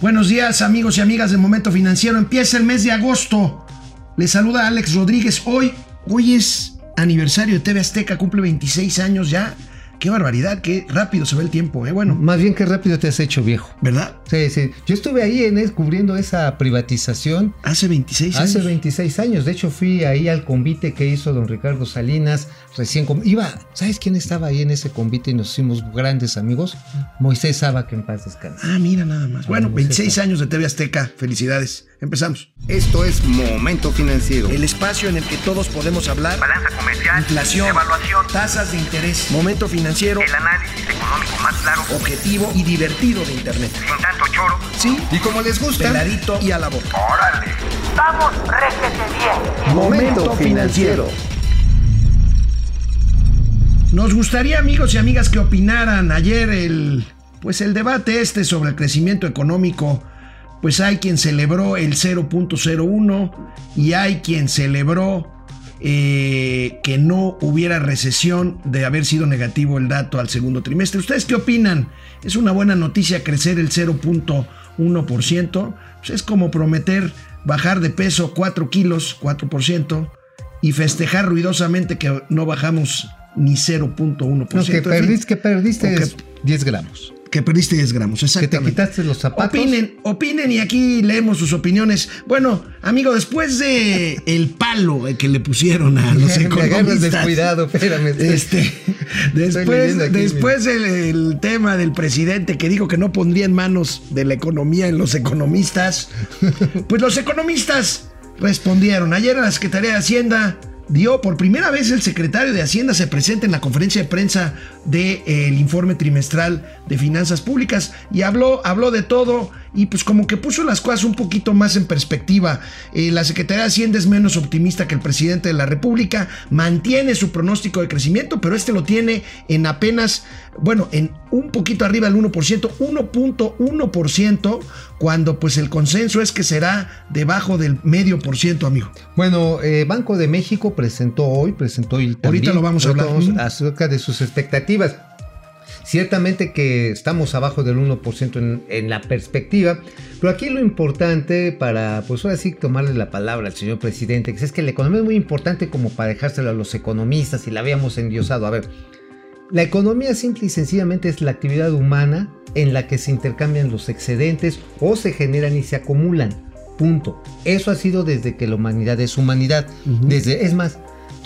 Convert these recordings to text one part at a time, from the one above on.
Buenos días amigos y amigas de Momento Financiero. Empieza el mes de agosto. Les saluda Alex Rodríguez. Hoy, hoy es aniversario de TV Azteca, cumple 26 años ya. Qué barbaridad, qué rápido se ve el tiempo, ¿eh? Bueno. Más bien qué rápido te has hecho viejo. ¿Verdad? Sí, sí. Yo estuve ahí en cubriendo esa privatización. Hace 26 años. Hace 26 años. De hecho, fui ahí al convite que hizo don Ricardo Salinas. Recién. Iba, ¿sabes quién estaba ahí en ese convite y nos hicimos grandes amigos? Moisés Saba, que en paz descanse. Ah, mira nada más. Bueno, 26 años de TV Azteca. Felicidades. Empezamos. Esto es Momento Financiero. El espacio en el que todos podemos hablar. Balanza comercial. Inflación. Evaluación. Tasas de interés. Momento Financiero. El análisis económico más claro. Objetivo y divertido de Internet. Sin tanto choro. Sí. Y como les gusta. Peladito y a la boca. ¡Órale! ¡Vamos, réjete bien! Momento Financiero. Nos gustaría, amigos y amigas, que opinaran ayer el. Pues el debate este sobre el crecimiento económico pues hay quien celebró el 0.01 y hay quien celebró eh, que no hubiera recesión de haber sido negativo el dato al segundo trimestre. ¿Ustedes qué opinan? ¿Es una buena noticia crecer el 0.1%? Pues es como prometer bajar de peso 4 kilos, 4%, y festejar ruidosamente que no bajamos ni 0.1%. No, que perdiste, que perdiste que, 10 gramos que perdiste 10 gramos, exactamente. Que te quitaste los zapatos. Opinen, opinen y aquí leemos sus opiniones. Bueno, amigo, después de el palo que le pusieron a los economistas. descuidado, espérame. Este, después después el, el, tema del presidente que dijo que no pondría en manos de la economía en los economistas, pues los economistas respondieron. Ayer la Secretaría de Hacienda dio por primera vez el secretario de Hacienda se presenta en la conferencia de prensa del de, eh, informe trimestral de finanzas públicas y habló, habló de todo y pues como que puso las cosas un poquito más en perspectiva. Eh, la Secretaría de Hacienda es menos optimista que el presidente de la República, mantiene su pronóstico de crecimiento, pero este lo tiene en apenas, bueno, en un poquito arriba del 1%, 1.1%, cuando pues el consenso es que será debajo del medio por ciento, amigo. Bueno, eh, Banco de México presentó hoy, presentó el Ahorita lo vamos a hablar. acerca de sus expectativas. Ciertamente que estamos abajo del 1% en, en, la perspectiva, pero aquí lo importante para, pues ahora sí, tomarle la palabra al señor presidente, que es que la economía es muy importante como para dejárselo a los economistas y la habíamos endiosado. A ver, la economía simple y sencillamente es la actividad humana en la que se intercambian los excedentes o se generan y se acumulan. Punto. Eso ha sido desde que la humanidad es humanidad. Uh -huh. Desde, es más,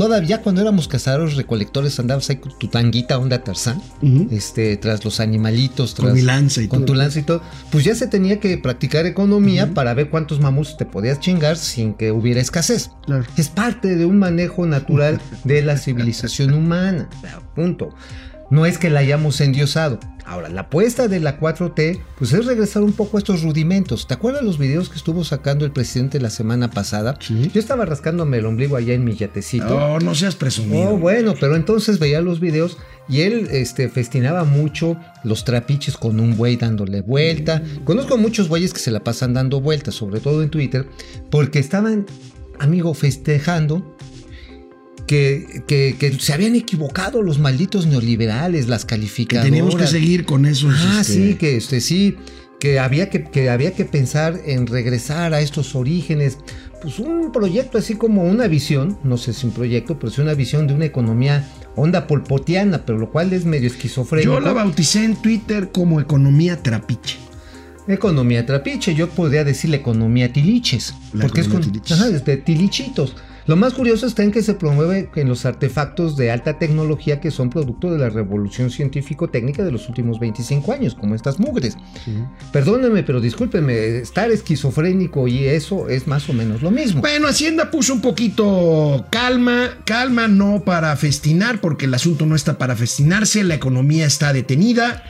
todavía cuando éramos cazadores recolectores andabas ahí con tu tanguita onda Tarzán, uh -huh. este, tras los animalitos, tras, con mi lanza y con todo. tu lanza y todo, pues ya se tenía que practicar economía uh -huh. para ver cuántos mamuts te podías chingar sin que hubiera escasez. Claro. Es parte de un manejo natural de la civilización humana. Punto. No es que la hayamos endiosado. Ahora, la apuesta de la 4T, pues es regresar un poco a estos rudimentos. ¿Te acuerdas los videos que estuvo sacando el presidente la semana pasada? Sí. Yo estaba rascándome el ombligo allá en mi yatecito. No, no seas presumido. Oh, bueno, pero entonces veía los videos y él este, festinaba mucho los trapiches con un buey dándole vuelta. Conozco muchos bueyes que se la pasan dando vueltas, sobre todo en Twitter, porque estaban, amigo, festejando que, que, que, se habían equivocado los malditos neoliberales, las calificadoras. Que teníamos que seguir con esos. Ah, este... sí, que este, sí, que había que, que había que pensar en regresar a estos orígenes. Pues un proyecto así como una visión, no sé si un proyecto, pero sí una visión de una economía onda polpotiana, pero lo cual es medio esquizofrénico. Yo la bauticé en Twitter como economía trapiche. Economía trapiche, yo podría decirle economía tiliches, La porque es con tiliches. ajá, de tilichitos. Lo más curioso está en que se promueve en los artefactos de alta tecnología que son producto de la revolución científico-técnica de los últimos 25 años, como estas mugres. Sí. Perdónenme, pero discúlpenme, estar esquizofrénico y eso es más o menos lo mismo. Bueno, Hacienda puso un poquito calma, calma no para festinar, porque el asunto no está para festinarse, la economía está detenida.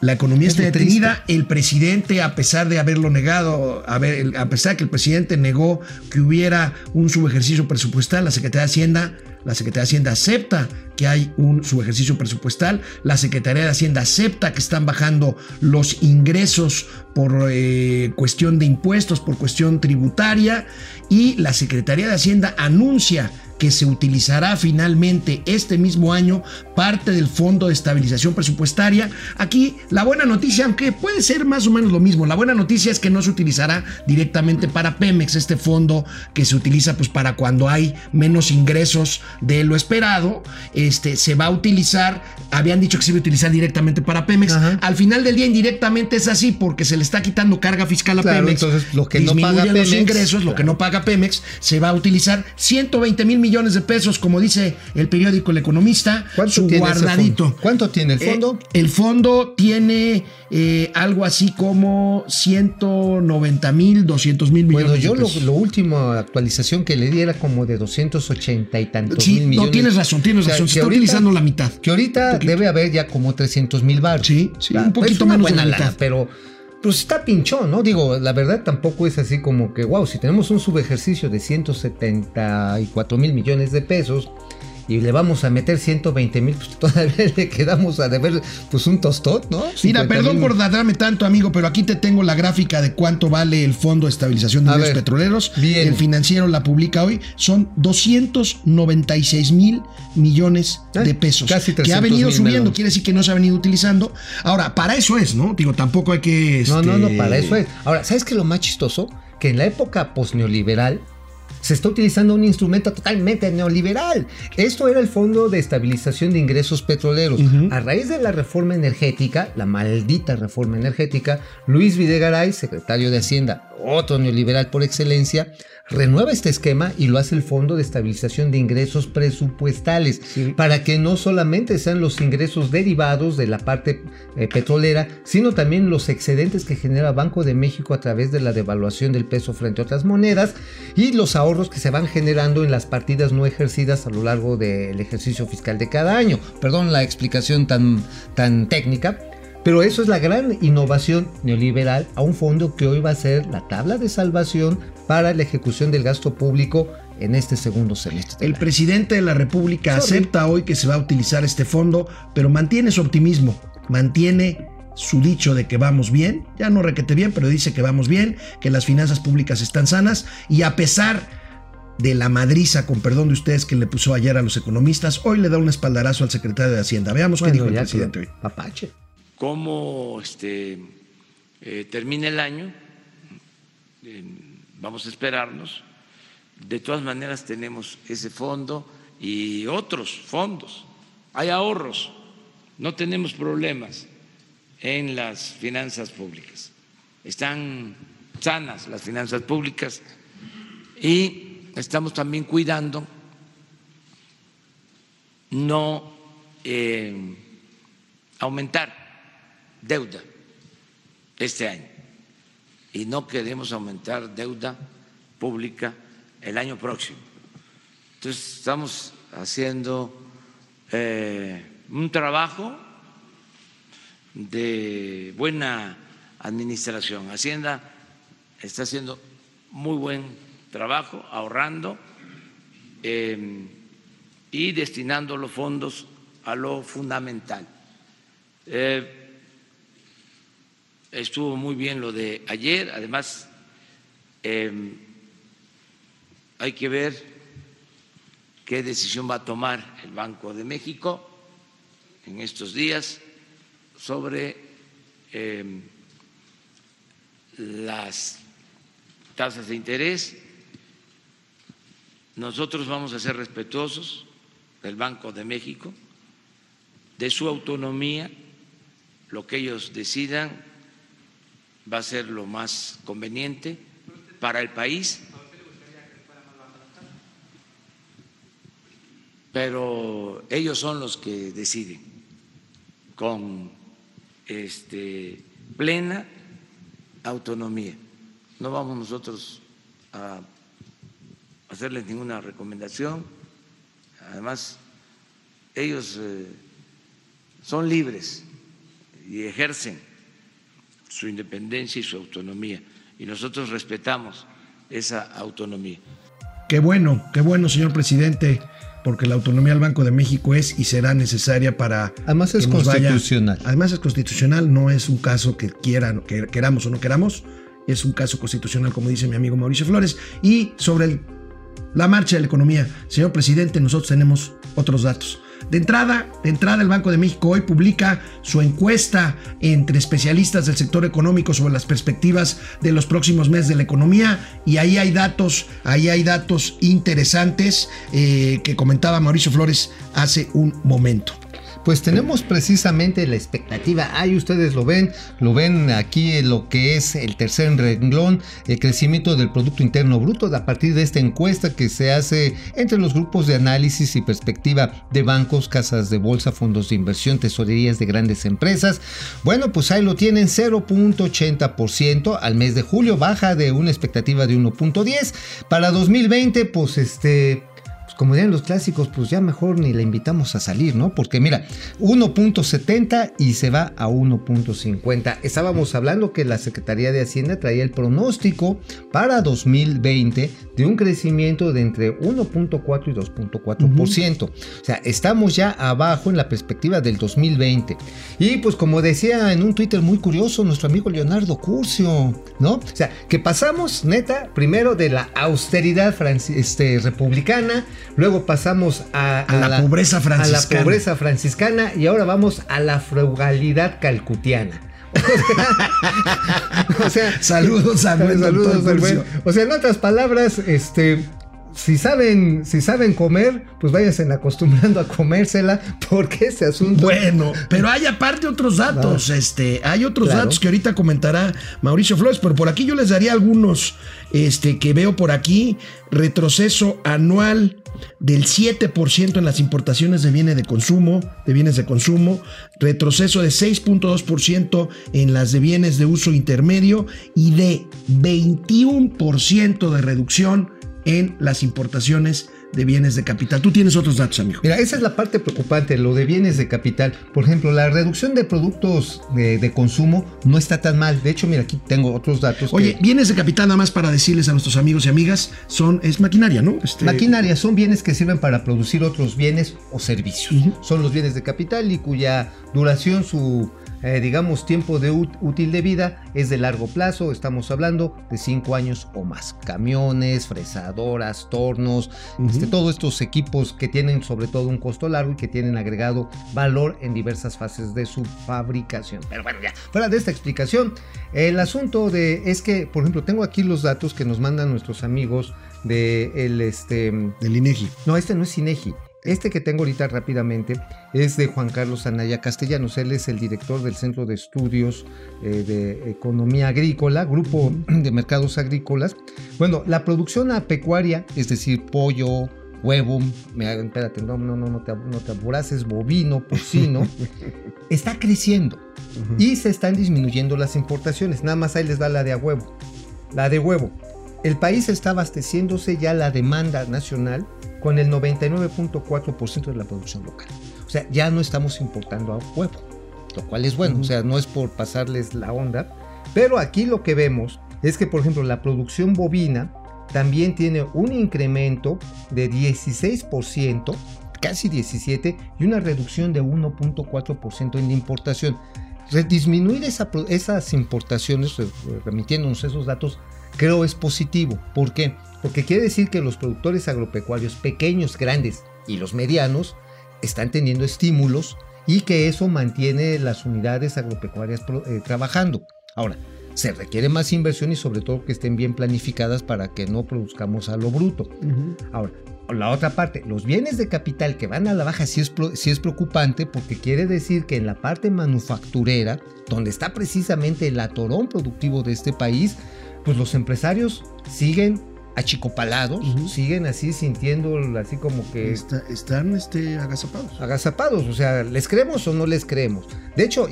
La economía está detenida. Triste. El presidente, a pesar de haberlo negado, a, ver, a pesar que el presidente negó que hubiera un subejercicio presupuestal, la Secretaría de Hacienda, la Secretaría de Hacienda acepta que hay un subejercicio presupuestal. La Secretaría de Hacienda acepta que están bajando los ingresos por eh, cuestión de impuestos, por cuestión tributaria. Y la Secretaría de Hacienda anuncia que se utilizará finalmente este mismo año parte del Fondo de Estabilización Presupuestaria. Aquí la buena noticia, aunque puede ser más o menos lo mismo, la buena noticia es que no se utilizará directamente para Pemex, este fondo que se utiliza pues para cuando hay menos ingresos de lo esperado, este se va a utilizar, habían dicho que se iba a utilizar directamente para Pemex, al final del día indirectamente es así porque se le está quitando carga fiscal a Pemex. Entonces lo que no paga los Pemex, ingresos, lo que no paga Pemex, se va a utilizar 120 mil millones de pesos, como dice el periódico El Economista, su tiene ese guardadito. fondo? ¿Cuánto tiene el Eh, fondo? el fondo tiene eh, algo así como 190 mil, 200 mil millones. Bueno, yo de lo, pesos. lo último actualización que le di era como de 280 y tantos Sí, mil millones. no tienes razón, tienes O sea, razón. Se está ahorita- utilizando la mitad. Que ahorita debe haber ya como 300 mil baros. Sí, sí, un poquito menos de la mitad. pero pues está pinchón, ¿no? Digo, la verdad tampoco es así como que, wow, si tenemos un subejercicio de 174 mil millones de pesos y le vamos a meter 120 mil, pues todavía le quedamos a deber pues un tostón, ¿no? Mira, 50,000. perdón por darme tanto, amigo, pero aquí te tengo la gráfica de cuánto vale el Fondo de Estabilización de ver, Petroleros. bien. El financiero la publica hoy. Son 296 mil millones de pesos. casi que ha 300 venido subiendo, quiere decir que no se ha venido utilizando. Ahora, para eso es, ¿no? Digo, tampoco hay que. No, no, no, este, para eso es. Ahora, ¿sabes qué es lo más chistoso? Que en la época posneoliberal se está utilizando un instrumento totalmente neoliberal. Esto era el Fondo de Estabilización de Ingresos Petroleros. A raíz de la reforma energética, la maldita reforma energética, Luis Videgaray, secretario de Hacienda, otro neoliberal por excelencia, renueva este esquema y lo hace el Fondo de Estabilización de Ingresos Presupuestales, para que no solamente sean los ingresos derivados de la parte eh, petrolera, sino también los excedentes que genera Banco de México a través de la devaluación del peso frente a otras monedas y los ahorros que se van generando en las partidas no ejercidas a lo largo del ejercicio fiscal de cada año. Perdón la explicación tan, tan técnica, pero eso es la gran innovación neoliberal a un fondo que hoy va a ser la tabla de salvación para la ejecución del gasto público en este segundo semestre. El año. presidente de la República Sorry. acepta hoy que se va a utilizar este fondo, pero mantiene su optimismo, mantiene su dicho de que vamos bien, ya no requete bien, pero dice que vamos bien, que las finanzas públicas están sanas y a pesar de la madriza, con perdón de ustedes, que le puso ayer a los economistas, hoy le da un espaldarazo al secretario de Hacienda. Veamos qué dijo el presidente hoy. Cómo este, eh, termine el año. Eh, vamos a esperarnos. De todas maneras tenemos ese fondo y otros fondos. Hay ahorros. No tenemos problemas en las finanzas públicas. Están sanas las finanzas públicas y estamos también cuidando no eh, aumentar deuda este año y no queremos aumentar deuda pública el año próximo. Entonces estamos haciendo eh, un trabajo de buena administración. Hacienda está haciendo muy buen trabajo, ahorrando eh, y destinando los fondos a lo fundamental. Eh, estuvo muy bien lo de ayer, además eh, hay que ver qué decisión va a tomar el Banco de México en estos días sobre eh, las tasas de interés. Nosotros vamos a ser respetuosos del Banco de México, de su autonomía, lo que ellos decidan va a ser lo más conveniente para el país. Pero ellos son los que deciden con este, plena autonomía. No vamos nosotros a hacerles ninguna recomendación. Además, ellos eh, son libres y ejercen su independencia y su autonomía. Y nosotros respetamos esa autonomía. Qué bueno, qué bueno, señor presidente, porque la autonomía del Banco de México es y será necesaria para. Además es que nos vaya- constitucional. Además es constitucional, no es un caso que quieran, que queramos o no queramos, es un caso constitucional, como dice mi amigo Mauricio Flores. Y sobre el la marcha de la economía. Señor presidente, nosotros tenemos otros datos. De entrada, de entrada el Banco de México hoy publica su encuesta entre especialistas del sector económico sobre las perspectivas de los próximos meses de la economía y ahí hay datos, ahí hay datos interesantes eh, que comentaba Mauricio Flores hace un momento. Pues tenemos precisamente la expectativa. Ahí ustedes lo ven, lo ven aquí lo que es el tercer renglón, el crecimiento del Producto Interno Bruto a partir de esta encuesta que se hace entre los grupos de análisis y perspectiva de bancos, casas de bolsa, fondos de inversión, tesorerías de grandes empresas. Bueno, pues ahí lo tienen 0.80% al mes de julio, baja de una expectativa de 1.10. Para 2020, pues este como dirían los clásicos, pues ya mejor ni la invitamos a salir, ¿no? Porque mira, 1.70 y se va a 1.50. Estábamos hablando que la Secretaría de Hacienda traía el pronóstico para 2020 de un crecimiento de entre 1.4 y 2.4%. O sea, estamos ya abajo en la perspectiva del 2020. Y pues como decía en un Twitter muy curioso nuestro amigo Leonardo Curcio, ¿no? O sea, que pasamos neta primero de la austeridad este, republicana, luego pasamos a, la, pobreza franciscana. A la pobreza franciscana y ahora vamos a la frugalidad calcutiana. o sea, saludos a saludos O sea, en otras palabras, este si saben, si saben comer, pues váyanse acostumbrando a comérsela, porque ese asunto. Bueno, pero hay aparte otros datos, este, hay otros datos que ahorita comentará Mauricio Flores, pero por aquí yo les daría algunos, este, que veo por aquí, retroceso anual del 7% en las importaciones de bienes de consumo, de bienes de consumo, retroceso de 6.2% en las de bienes de uso intermedio y de 21% de reducción en las importaciones de bienes de capital. Tú tienes otros datos, amigo. Mira, esa es la parte preocupante, lo de bienes de capital. Por ejemplo, la reducción de productos de, consumo no está tan mal. De hecho, mira, aquí tengo otros datos. Oye, bienes de capital, nada más para decirles a nuestros amigos y amigas, son, es maquinaria, ¿no? Este... Maquinaria, son bienes que sirven para producir otros bienes o servicios. Son los bienes de capital y cuya duración, su eh, digamos, tiempo de útil de vida es de largo plazo, estamos hablando de 5 años o más. Camiones, fresadoras, tornos, este, todos estos equipos que tienen sobre todo un costo largo y que tienen agregado valor en diversas fases de su fabricación. Pero bueno, ya, fuera de esta explicación, el asunto de es que, por ejemplo, tengo aquí los datos que nos mandan nuestros amigos de el este del INEGI. No, este no es INEGI. Este que tengo ahorita rápidamente es de Juan Carlos Anaya Castellanos. Él es el director del Centro de Estudios eh, de Economía Agrícola, Grupo de Mercados Agrícolas. Bueno, la producción pecuaria, es decir, pollo, huevo, me, espérate, no, no, no, no te, no te bovino, porcino, está creciendo y se están disminuyendo las importaciones. Nada más ahí les da la de a huevo. La de huevo. El país está abasteciéndose ya la demanda nacional con el 99.4% de la producción local. O sea, ya no estamos importando a huevo, lo cual es bueno, o sea, no es por pasarles la onda, pero aquí lo que vemos es que, por ejemplo, la producción bovina también tiene un incremento de 16%, casi 17%, y una reducción de 1.4% en la importación. Disminuir esas importaciones, remitiéndonos esos datos, creo es positivo. ¿Por qué? Porque quiere decir que los productores agropecuarios pequeños, grandes y los medianos están teniendo estímulos y que eso mantiene las unidades agropecuarias eh, trabajando. Ahora, se requiere más inversión y sobre todo que estén bien planificadas para que no produzcamos a lo bruto. Ahora, la otra parte, los bienes de capital que van a la baja sí es, sí es preocupante porque quiere decir que en la parte manufacturera, donde está precisamente el atorón productivo de este país, pues los empresarios siguen achicopalados, siguen así sintiendo así como que... están este, agazapados. Agazapados, o sea, ¿les creemos o no les creemos? De hecho,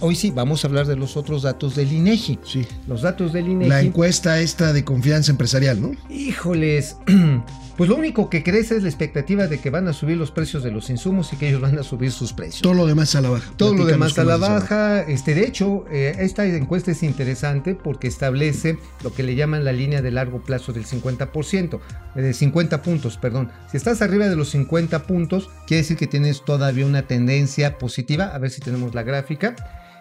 hoy sí, vamos a hablar de los otros datos del INEGI. Sí. Los datos del INEGI. La encuesta esta de confianza empresarial, ¿no? Híjoles, pues lo único que crece es la expectativa de que van a subir los precios de los insumos y que ellos van a subir sus precios. Todo lo demás a la baja. Todo lo demás a la baja. Este, de hecho, eh, esta encuesta es interesante porque establece lo que le llaman la línea de largo plazo del 50%, eh, de 50 puntos, perdón. Si estás arriba de los 50 puntos, quiere decir que tienes todavía una tendencia positiva. A ver si tenemos la gráfica.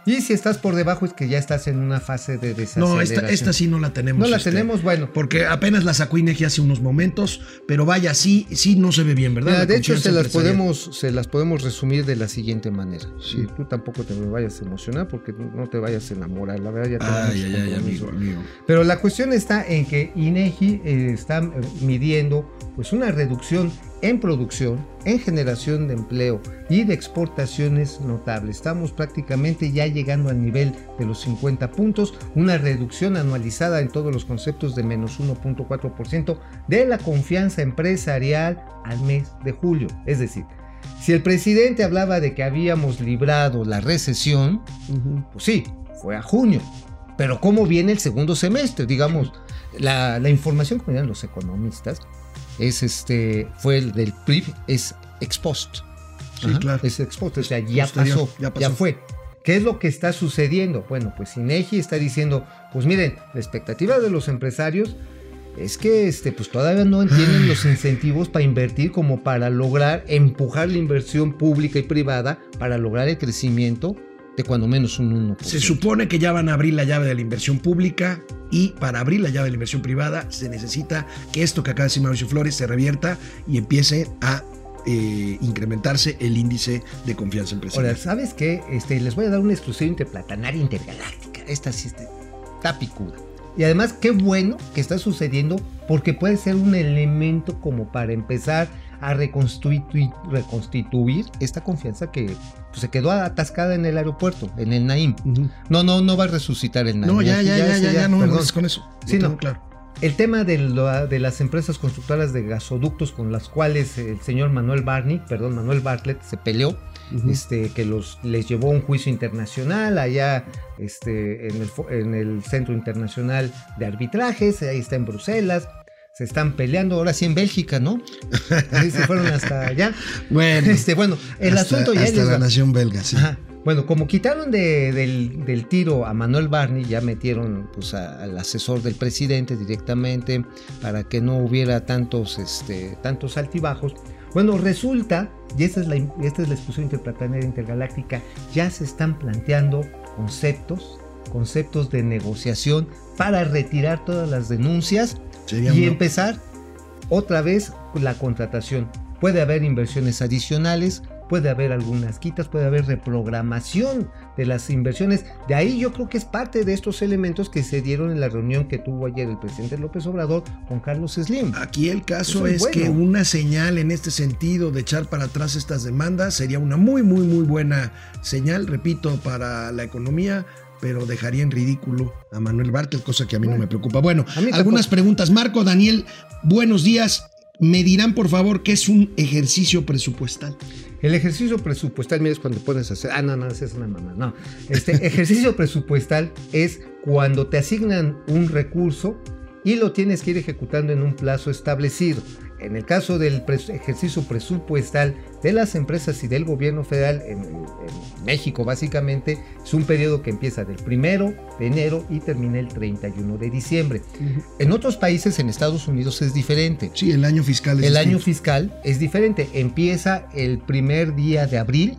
Y si estás por debajo es que ya estás en una fase de desaceleración. No, esta, esta sí no la tenemos. No la este, tenemos, bueno. Porque apenas la sacó INEGI hace unos momentos, pero vaya, sí, sí no se ve bien, ¿verdad? Mira, de hecho, se las, podemos, se las podemos resumir de la siguiente manera. Si tú tampoco te me vayas a emocionar porque no te vayas a enamorar, la verdad ya tenemos Ay, ay, ay, amigo, amigo. Pero la cuestión está en que INEGI eh, está eh, midiendo pues una reducción en producción, en generación de empleo y de exportaciones notables. Estamos prácticamente ya llegando al nivel de los 50 puntos, una reducción anualizada en todos los conceptos de menos 1.4% de la confianza empresarial al mes de julio. Es decir, si el presidente hablaba de que habíamos librado la recesión, pues sí, fue a junio. Pero ¿cómo viene el segundo semestre? Digamos, la, la información que me dan los economistas es este, fue el del PRIB, es ex post. Sí, claro. Es ex post, o sea, ya pasó, ya ya pasó. fue. ¿Qué es lo que está sucediendo? Bueno, pues INEGI está diciendo, pues miren, la expectativa de los empresarios es que este, pues todavía no tienen los incentivos para invertir como para lograr empujar la inversión pública y privada para lograr el crecimiento de cuando menos un 1%. Se supone que ya van a abrir la llave de la inversión pública y para abrir la llave de la inversión privada se necesita que esto que acaba de decir Mauricio Flores se revierta y empiece a eh, incrementarse el índice de confianza empresarial. Ahora, ¿sabes qué? Este, les voy a dar una exclusiva interplatanaria intergaláctica. Esta sí está, está picuda. Y además, qué bueno que está sucediendo porque puede ser un elemento como para empezar a reconstituir, reconstituir esta confianza que pues, se quedó atascada en el aeropuerto, en el Naim. No, no, no va a resucitar el Naim. No, ya, ya, ya, ya, ya, no me con eso. Sí, no. claro. El tema de, lo- de las empresas constructoras de gasoductos con las cuales el señor Manuel Barney, perdón, Manuel Bartlett se peleó, este, que los, les llevó a un juicio internacional allá este, en, el, en el Centro Internacional de Arbitrajes, ahí está en Bruselas. Se están peleando ahora sí en Bélgica, ¿no? Se fueron hasta allá. Bueno, Este, bueno, el hasta, asunto ya hasta les la va. nación belga, sí. Ajá. Bueno, como quitaron de- del, del tiro a Manuel Barney, ya metieron pues, a- al asesor del presidente directamente para que no hubiera tantos, este, tantos altibajos. Bueno, resulta, y esta es la, esta es la exposición interplanetaria intergaláctica, ya se están planteando conceptos, conceptos de negociación para retirar todas las denuncias Sería y una- empezar otra vez la contratación. Puede haber inversiones adicionales, puede haber algunas quitas, puede haber reprogramación de las inversiones. De ahí yo creo que es parte de estos elementos que se dieron en la reunión que tuvo ayer el presidente López Obrador con Carlos Slim. Aquí el caso es es, bueno. que una señal en este sentido de echar para atrás estas demandas sería una muy, muy, muy buena señal, repito, para la economía, pero dejaría en ridículo a Manuel Bartel, cosa que a mí no me preocupa. Bueno, algunas preguntas. Marco, Daniel, buenos días. Me dirán, por favor, qué es un ejercicio presupuestal. El ejercicio presupuestal, mira, es cuando pones a hacer. Ah, no, no, esa es una mamá. No. Este ejercicio presupuestal es cuando te asignan un recurso y lo tienes que ir ejecutando en un plazo establecido. En el caso del pres- ejercicio presupuestal de las empresas y del gobierno federal en, en México, básicamente, es un periodo que empieza del primero de enero y termina el 31 de diciembre. En otros países, en Estados Unidos, es diferente. Sí, el año fiscal es El año fiscal es diferente. Empieza el primer día de abril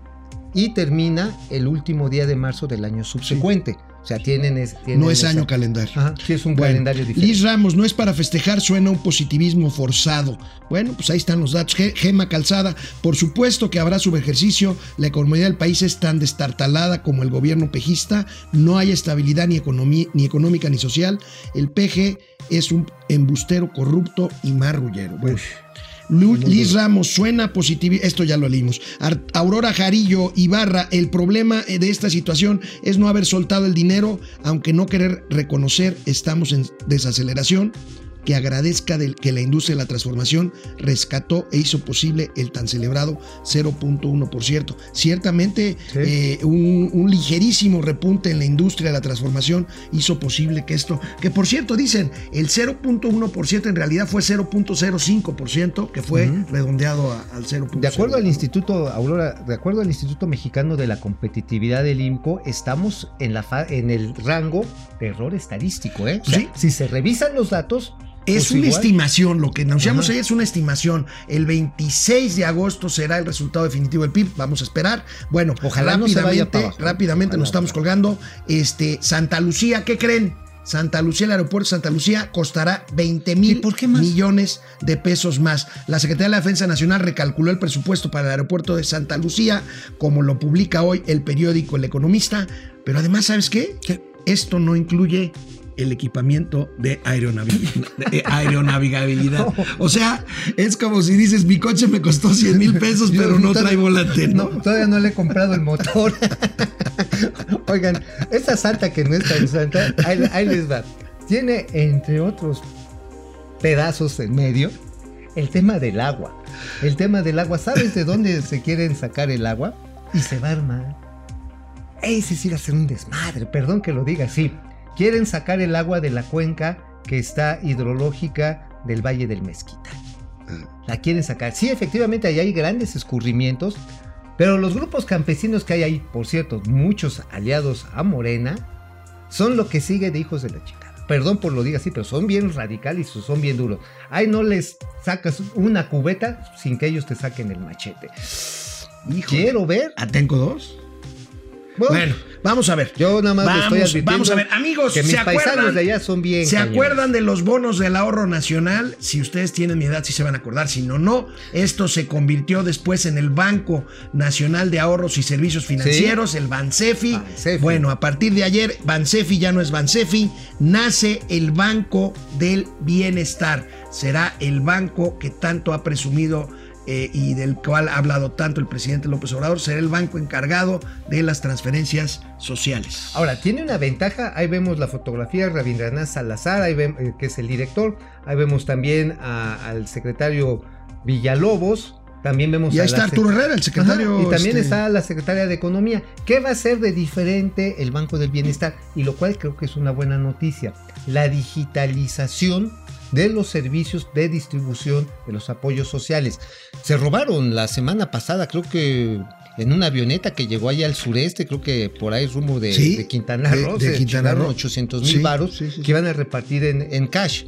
y termina el último día de marzo del año subsecuente. O sea, tienen, es- tienen No es esa- año calendario. Ajá, sí, es un Bueno, calendario diferente. Liz Ramos, no es para festejar, suena un positivismo forzado. Bueno, pues ahí están los datos. Ge- Gema Calzada, por supuesto que habrá subejercicio. La economía del país es tan destartalada como el gobierno pejista. No hay estabilidad ni, economía, ni económica ni social. El PG es un embustero corrupto y marrullero. Bueno. Lu- Liz Ramos, suena positivo. Esto ya lo leímos. Ar- Aurora Jarillo Ibarra, el problema eh, de esta situación es no haber soltado el dinero, aunque no querer reconocer, estamos en desaceleración. Que agradezca del que la industria de la transformación rescató e hizo posible el tan celebrado 0.1%. Ciertamente, Sí. eh, un, un ligerísimo repunte en la industria de la transformación hizo posible que esto, que por cierto dicen, el 0.1% en realidad fue 0.05%, que fue redondeado a- al 0.1%. De acuerdo al Instituto Aurora, de acuerdo al Instituto Mexicano de la Competitividad del IMCO, estamos en la fa- en el rango de error estadístico, ¿eh? O sea, Sí. Si se revisan los datos, Es Pues una igual. estimación, lo que anunciamos Ajá. ahí es una estimación. El 26 de agosto será el resultado definitivo del PIB, vamos a esperar. Bueno, Ojalá no rápidamente, abajo. rápidamente nos estamos colgando. Este, Santa Lucía, ¿qué creen? Santa Lucía, el aeropuerto de Santa Lucía costará 20 mil millones de pesos más. La Secretaría de la Defensa Nacional recalculó el presupuesto para el aeropuerto de Santa Lucía, como lo publica hoy el periódico El Economista. Pero además, ¿sabes qué? Esto no incluye el equipamiento de aeronavi- de aeronavegabilidad. O sea, es como si dices, mi coche me costó 100 mil pesos, pero no trae volante, No, ¿no? todavía no le he comprado el motor. Oigan, esa santa que no es tan santa, ahí, ahí les va. Tiene, entre otros pedazos en medio, el tema del agua. El tema del agua, ¿sabes de dónde se quieren sacar el agua? Y se va a armar. Ese sí va a ser un desmadre, perdón que lo diga así. Quieren sacar el agua de la cuenca que está hidrológica del Valle del Mezquita. La quieren sacar. Sí, efectivamente, ahí hay grandes escurrimientos, pero los grupos campesinos que hay ahí, por cierto, muchos aliados a Morena, son lo que sigue de hijos de la chica. Perdón por lo diga así, pero son bien radicales y son bien duros. Ahí no les sacas una cubeta sin que ellos te saquen el machete. Quiero ver. ¿Atenco dos? Bueno, Bueno, vamos a ver. yo nada más le estoy Vamos, advirtiendo vamos a ver, amigos, que ¿se mis paisanos acuerdan? de allá son bien. ¿Se cañones. acuerdan de los bonos del ahorro nacional? Si ustedes tienen mi edad, sí se van a acordar. Si no, no. Esto se convirtió después en el Banco Nacional de Ahorros y Servicios Financieros, el Bansefi. Bansefi. Bueno, a partir de ayer, Bansefi ya no es Bansefi. Nace el Banco del Bienestar. Será el banco que tanto ha presumido eh, y del cual ha hablado tanto el presidente López Obrador. Será el banco encargado de las transferencias sociales. Ahora, tiene una ventaja, ahí vemos la fotografía de Rabindranath Salazar, ahí eh, que es el director, ahí vemos también a- al secretario Villalobos, también vemos Y a ahí la está Arturo Herrera, el secretario. Ajá, y también este, está la secretaria de Economía. ¿Qué va a hacer de diferente el Banco del Bienestar? Y lo cual creo que es una buena noticia. La digitalización de los servicios de distribución de los apoyos sociales. Se robaron la semana pasada, creo que en una avioneta que llegó allá al sureste, creo que por ahí rumbo de, Sí, de Quintana Roo, de Quintana Roo. 800 mil Sí, varos que iban a repartir en, en cash.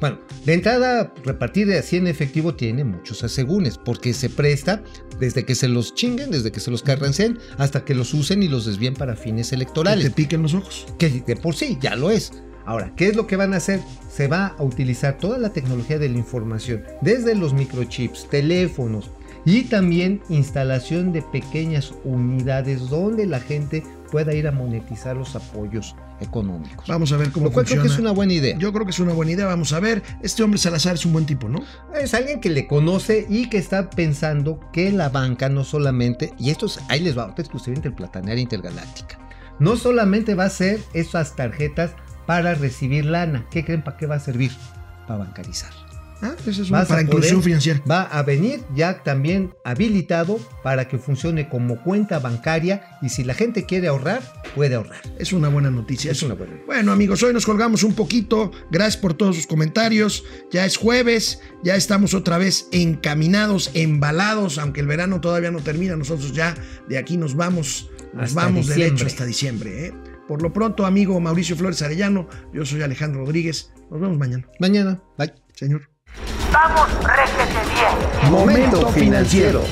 Bueno, de entrada, repartir de así en efectivo tiene muchos asegúnes, porque se presta desde que se los chinguen, desde que se los carranceen, hasta que los usen y los desvíen para fines que electorales. te piquen los ojos. Que de por sí ya lo es. Ahora, ¿qué es lo que van a hacer? Se va a utilizar toda la tecnología de la información, desde los microchips, teléfonos y también instalación de pequeñas unidades donde la gente pueda ir a monetizar los apoyos económicos. Vamos a ver cómo Lo cual funciona. creo que es una buena idea. Yo creo que es una buena idea. Vamos a ver. Este hombre Salazar es un buen tipo, ¿no? Es alguien que le conoce y que está pensando que la banca no solamente, y esto es, ahí les va, exclusivamente el Platanearia Intergaláctica, no solamente va a ser esas tarjetas para recibir lana. ¿Qué creen para qué va a servir? Para bancarizar. Ah, ese es un, para inclusión financiera. Va a venir ya también habilitado para que funcione como cuenta bancaria y si la gente quiere ahorrar, puede ahorrar. Es una buena noticia. Es eso. una buena. Bueno, amigos, hoy nos colgamos un poquito. Gracias por todos sus comentarios. Ya es jueves, ya estamos otra vez encaminados, embalados, aunque el verano todavía no termina. Nosotros ya de aquí nos vamos, nos Hasta vamos diciembre. derecho hasta diciembre. ¿eh? Por lo pronto, amigo Mauricio Flores Arellano, yo soy Alejandro Rodríguez. Nos vemos mañana. Mañana. Bye. Señor. Vamos, réjete bien. Momento financiero.